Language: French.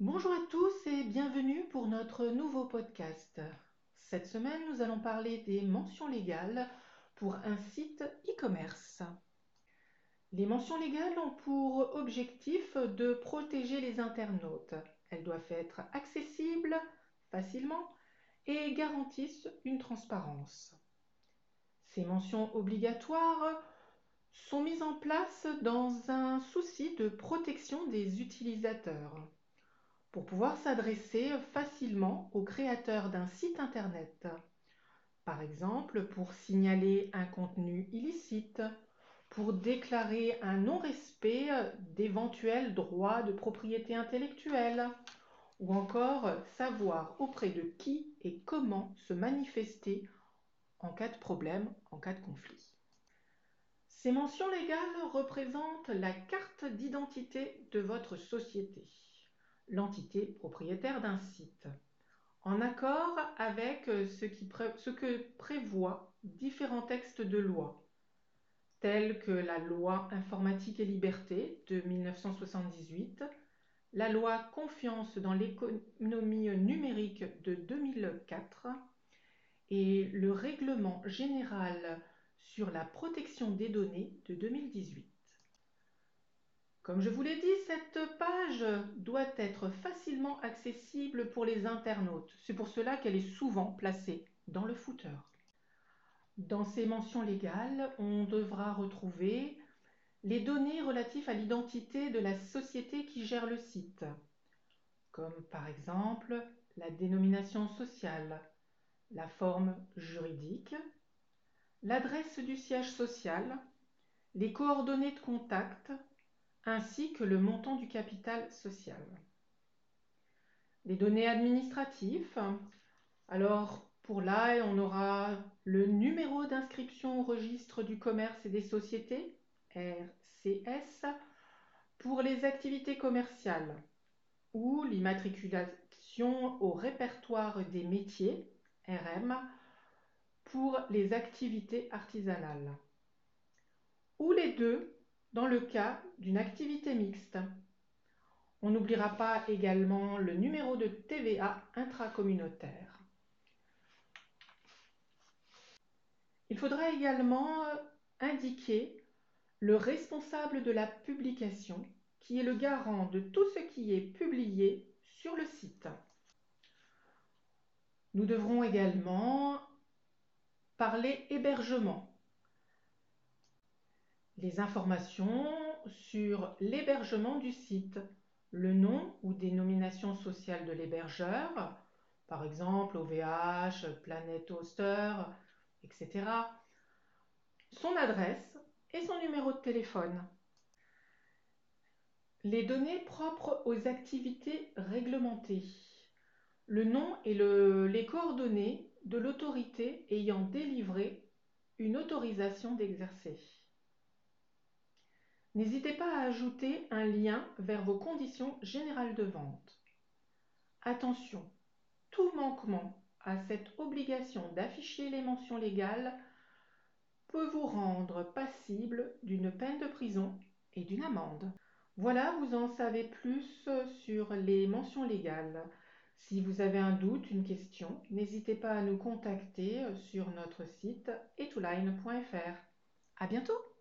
Bonjour à tous et bienvenue pour notre nouveau podcast. Cette semaine, nous allons parler des mentions légales pour un site e-commerce. Les mentions légales ont pour objectif de protéger les internautes. Elles doivent être accessibles facilement et garantissent une transparence. Ces mentions obligatoires sont mises en place dans un souci de protection des utilisateurs pour pouvoir s'adresser facilement aux créateurs d'un site internet. Par exemple, pour signaler un contenu illicite, pour déclarer un non-respect d'éventuels droits de propriété intellectuelle, ou encore savoir auprès de qui et comment se manifester en cas de problème, en cas de conflit. Ces mentions légales représentent la carte d'identité de votre société, l'entité propriétaire d'un site, en accord avec ce, que prévoient différents textes de loi, tels que la loi informatique et liberté de 1978, la loi Confiance dans l'économie numérique de 2004 et le règlement général sur la protection des données de 2018. Comme je vous l'ai dit, cette page doit être facilement accessible pour les internautes. C'est pour cela qu'elle est souvent placée dans le footer. Dans ces mentions légales, on devra retrouver les données relatives à l'identité de la société qui gère le site, comme par exemple la dénomination sociale, la forme juridique, l'adresse du siège social, les coordonnées de contact, ainsi que le montant du capital social. Les données administratives, alors pour là, on aura le numéro d'inscription au registre du commerce et des sociétés, RCS pour les activités commerciales ou l'immatriculation au répertoire des métiers RM pour les activités artisanales ou les deux dans le cas d'une activité mixte. On n'oubliera pas également le numéro de TVA intracommunautaire. Il faudra également indiquer le responsable de la publication, qui est le garant de tout ce qui est publié sur le site. Nous devrons également parler hébergement. Les informations sur l'hébergement du site, le nom ou dénomination sociale de l'hébergeur, par exemple OVH, Planet Hoster, etc. Son adresse, et son numéro de téléphone. Les données propres aux activités réglementées. Le nom et les coordonnées de l'autorité ayant délivré une autorisation d'exercer. N'hésitez pas à ajouter un lien vers vos conditions générales de vente. Attention, tout manquement à cette obligation d'afficher les mentions légales peut vous rendre passible d'une peine de prison et d'une amende. Voilà, vous en savez plus sur les mentions légales. Si vous avez un doute, une question, n'hésitez pas à nous contacter sur notre site etouline.fr. À bientôt!